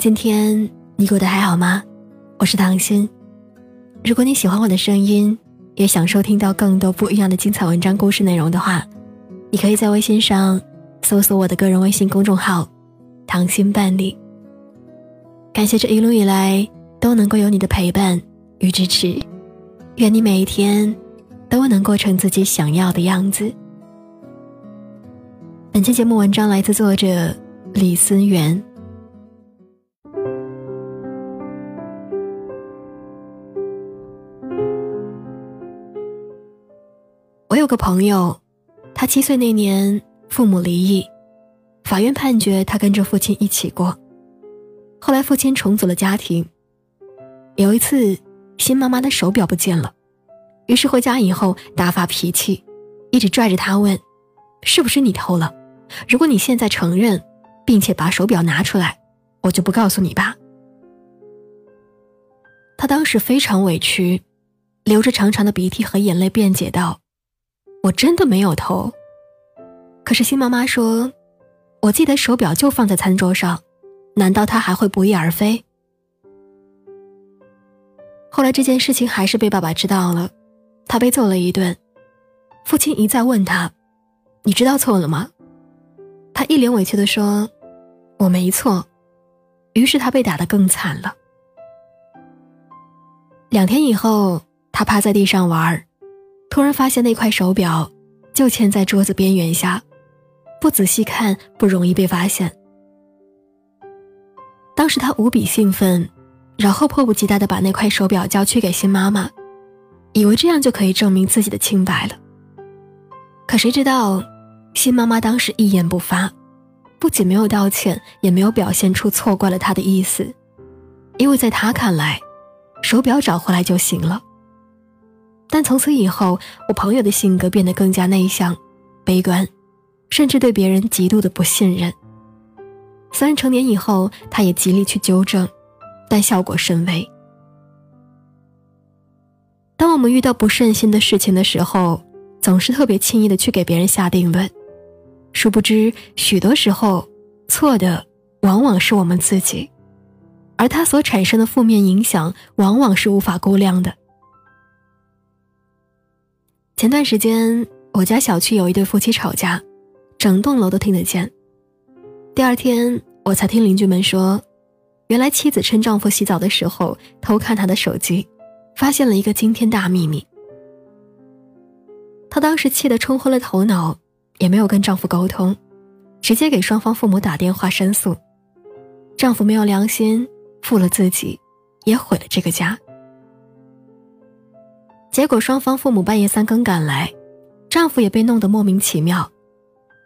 今天你过得还好吗？我是唐心。如果你喜欢我的声音，也想收听到更多不一样的精彩文章、故事内容的话，你可以在微信上搜索我的个人微信公众号“唐心伴你”。感谢这一路以来都能够有你的陪伴与支持，愿你每一天都能过成自己想要的样子。本期节目文章来自作者李思源。个朋友，他七岁那年父母离异，法院判决他跟着父亲一起过。后来父亲重组了家庭。有一次，新妈妈的手表不见了，于是回家以后大发脾气，一直拽着他问：“是不是你偷了？如果你现在承认，并且把手表拿出来，我就不告诉你爸。”他当时非常委屈，流着长长的鼻涕和眼泪辩解道。我真的没有偷，可是新妈妈说：“我记得手表就放在餐桌上，难道他还会不翼而飞？”后来这件事情还是被爸爸知道了，他被揍了一顿。父亲一再问他：“你知道错了吗？”他一脸委屈的说：“我没错。”于是他被打得更惨了。两天以后，他趴在地上玩儿突然发现那块手表就嵌在桌子边缘下，不仔细看不容易被发现。当时他无比兴奋，然后迫不及待地把那块手表交去给新妈妈，以为这样就可以证明自己的清白了。可谁知道，新妈妈当时一言不发，不仅没有道歉，也没有表现出错怪了他的意思，因为在他看来，手表找回来就行了。但从此以后，我朋友的性格变得更加内向、悲观，甚至对别人极度的不信任。虽然成年以后，他也极力去纠正，但效果甚微。当我们遇到不顺心的事情的时候，总是特别轻易的去给别人下定论，殊不知许多时候错的往往是我们自己，而它所产生的负面影响往往是无法估量的。前段时间，我家小区有一对夫妻吵架，整栋楼都听得见。第二天，我才听邻居们说，原来妻子趁丈夫洗澡的时候偷看他的手机，发现了一个惊天大秘密。她当时气得冲昏了头脑，也没有跟丈夫沟通，直接给双方父母打电话申诉。丈夫没有良心，负了自己，也毁了这个家。结果双方父母半夜三更赶来，丈夫也被弄得莫名其妙，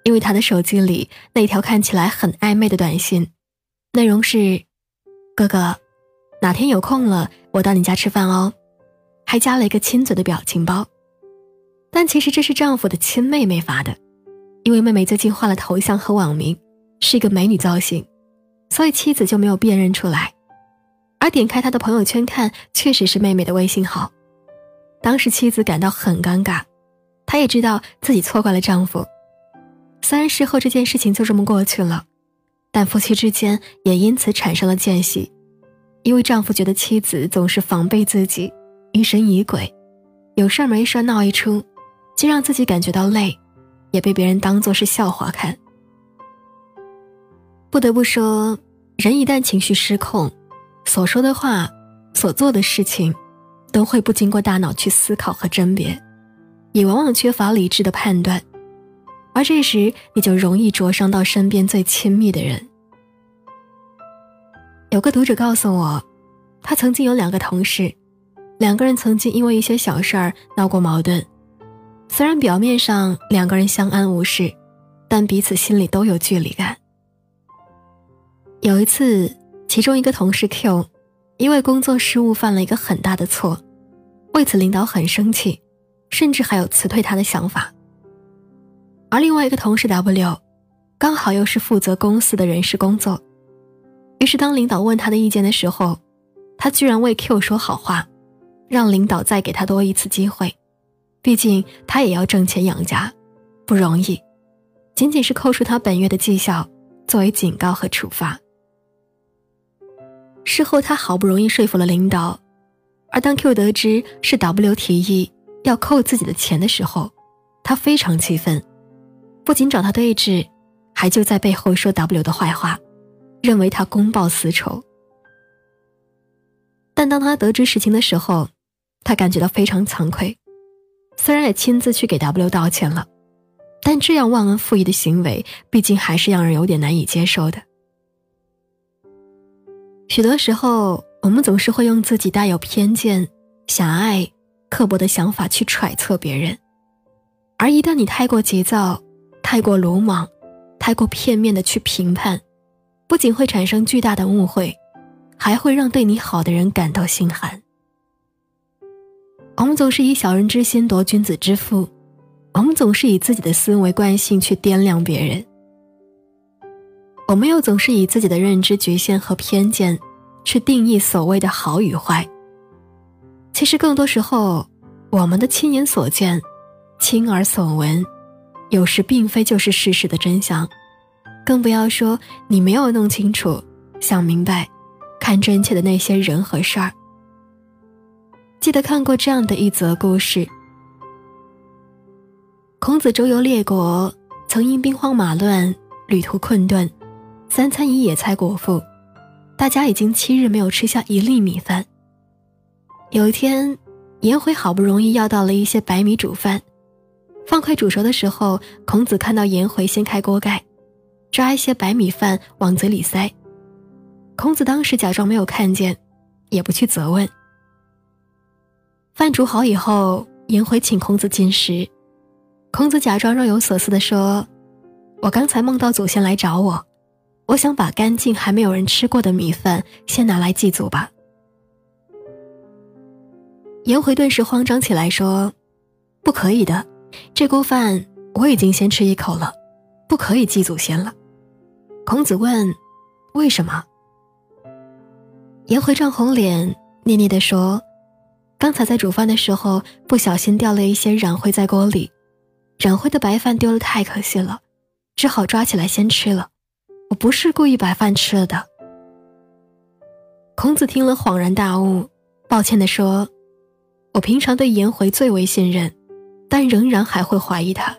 因为他的手机里那条看起来很暧昧的短信，内容是：“哥哥，哪天有空了我到你家吃饭哦。”还加了一个亲嘴的表情包。但其实这是丈夫的亲妹妹发的，因为妹妹最近换了头像和网名，是一个美女造型，所以妻子就没有辨认出来。而点开她的朋友圈看，确实是妹妹的微信号。当时妻子感到很尴尬，她也知道自己错怪了丈夫。虽然事后这件事情就这么过去了，但夫妻之间也因此产生了间隙，因为丈夫觉得妻子总是防备自己，疑神疑鬼，有事没事闹一出，既让自己感觉到累，也被别人当作是笑话看。不得不说，人一旦情绪失控，所说的话，所做的事情。都会不经过大脑去思考和甄别，也往往缺乏理智的判断，而这时你就容易灼伤到身边最亲密的人。有个读者告诉我，他曾经有两个同事，两个人曾经因为一些小事儿闹过矛盾，虽然表面上两个人相安无事，但彼此心里都有距离感。有一次，其中一个同事 Q。因为工作失误犯了一个很大的错，为此领导很生气，甚至还有辞退他的想法。而另外一个同事 W，刚好又是负责公司的人事工作，于是当领导问他的意见的时候，他居然为 Q 说好话，让领导再给他多一次机会，毕竟他也要挣钱养家，不容易，仅仅是扣除他本月的绩效作为警告和处罚。事后他好不容易说服了领导，而当 Q 得知是 W 提议要扣自己的钱的时候，他非常气愤，不仅找他对峙，还就在背后说 W 的坏话，认为他公报私仇。但当他得知实情的时候，他感觉到非常惭愧，虽然也亲自去给 W 道歉了，但这样忘恩负义的行为，毕竟还是让人有点难以接受的。许多时候，我们总是会用自己带有偏见、狭隘、刻薄的想法去揣测别人，而一旦你太过急躁、太过鲁莽、太过片面的去评判，不仅会产生巨大的误会，还会让对你好的人感到心寒。我们总是以小人之心夺君子之腹，我们总是以自己的思维惯性去掂量别人。我们又总是以自己的认知局限和偏见，去定义所谓的好与坏。其实更多时候，我们的亲眼所见、亲耳所闻，有时并非就是事实的真相，更不要说你没有弄清楚、想明白、看真切的那些人和事儿。记得看过这样的一则故事：孔子周游列国，曾因兵荒马乱，旅途困顿。三餐以野菜果腹，大家已经七日没有吃下一粒米饭。有一天，颜回好不容易要到了一些白米煮饭，饭快煮熟的时候，孔子看到颜回掀开锅盖，抓一些白米饭往嘴里塞。孔子当时假装没有看见，也不去责问。饭煮好以后，颜回请孔子进食，孔子假装若有所思地说：“我刚才梦到祖先来找我。”我想把干净还没有人吃过的米饭先拿来祭祖吧。颜回顿时慌张起来，说：“不可以的，这锅饭我已经先吃一口了，不可以祭祖先了。”孔子问：“为什么？”颜回涨红脸，捏捏地说：“刚才在煮饭的时候，不小心掉了一些染灰在锅里，染灰的白饭丢了太可惜了，只好抓起来先吃了。”我不是故意把饭吃了的。孔子听了恍然大悟，抱歉地说：“我平常对颜回最为信任，但仍然还会怀疑他，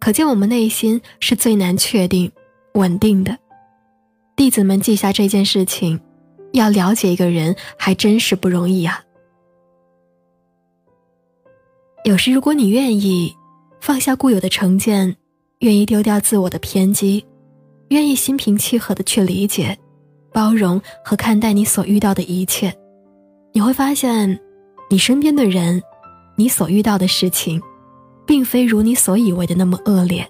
可见我们内心是最难确定、稳定的。弟子们记下这件事情，要了解一个人还真是不容易啊。有时，如果你愿意放下固有的成见，愿意丢掉自我的偏激。”愿意心平气和的去理解、包容和看待你所遇到的一切，你会发现，你身边的人，你所遇到的事情，并非如你所以为的那么恶劣、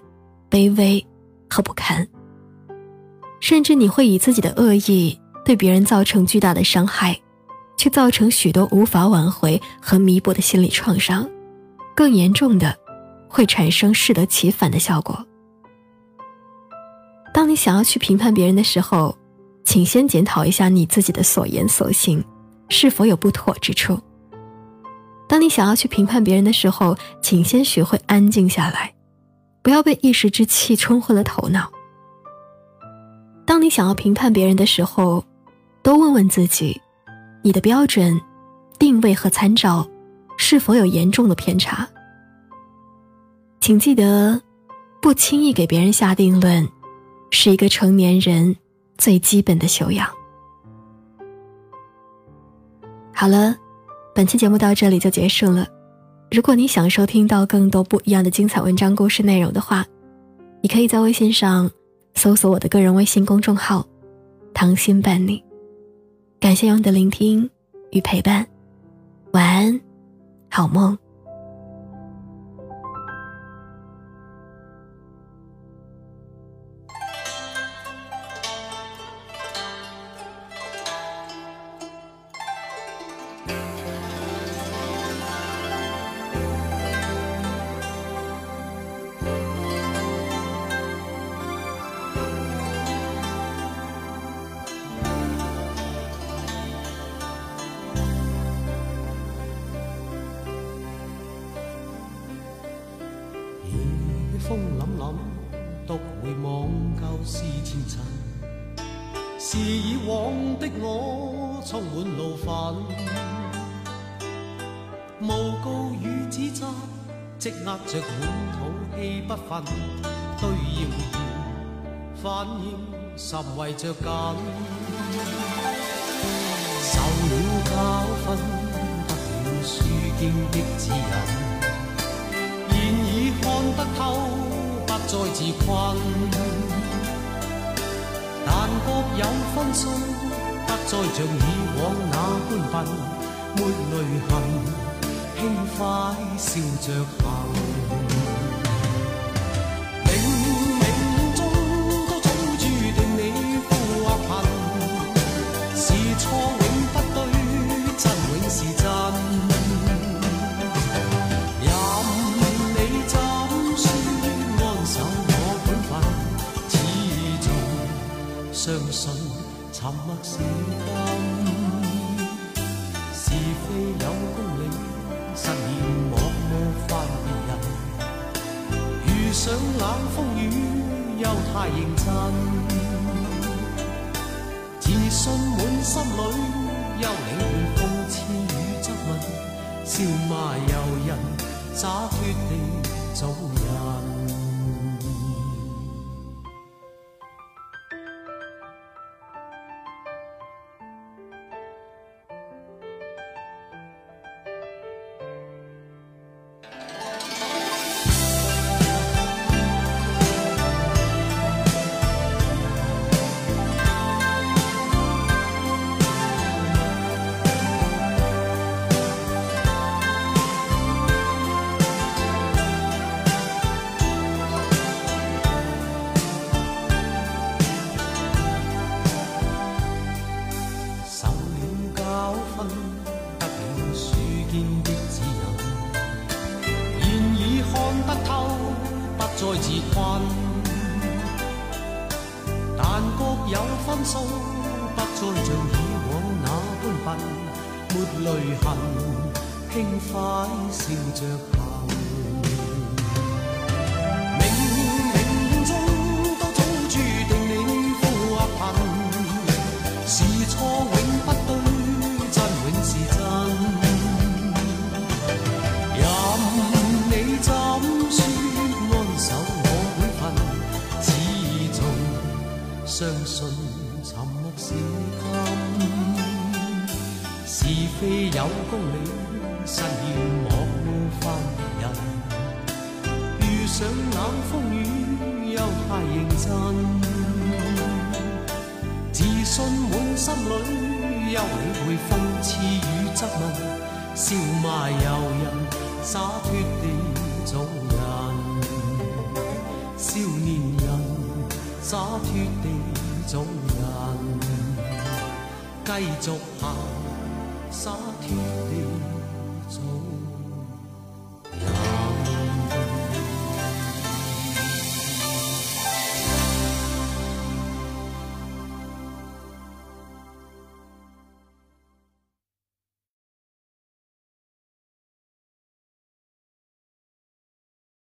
卑微和不堪。甚至你会以自己的恶意对别人造成巨大的伤害，却造成许多无法挽回和弥补的心理创伤，更严重的，会产生适得其反的效果。当你想要去评判别人的时候，请先检讨一下你自己的所言所行，是否有不妥之处。当你想要去评判别人的时候，请先学会安静下来，不要被一时之气冲昏了头脑。当你想要评判别人的时候，多问问自己，你的标准、定位和参照是否有严重的偏差。请记得，不轻易给别人下定论。是一个成年人最基本的修养。好了，本期节目到这里就结束了。如果你想收听到更多不一样的精彩文章、故事内容的话，你可以在微信上搜索我的个人微信公众号“糖心伴你”。感谢你的聆听与陪伴，晚安，好梦。风凛凛，独回望旧事前尘。是以往的我充满怒愤，诬告与指责积压着满肚气不愤，对谣言反应甚为着紧，受了教训，得了书经的指引，看得透，不再自困。但各有分数，不再像以往那般笨，没泪痕，轻快笑着行。太认真。自信满心里，休理会讽刺与质问，笑骂由人，洒脱地做笑是非有公理，失言莫冒犯别人。遇上冷风雨，又太认真。自信满心里，休理会讽刺与质问，笑骂由人，洒脱地做人。少年人，洒脱地做人，继续行，洒脱地走。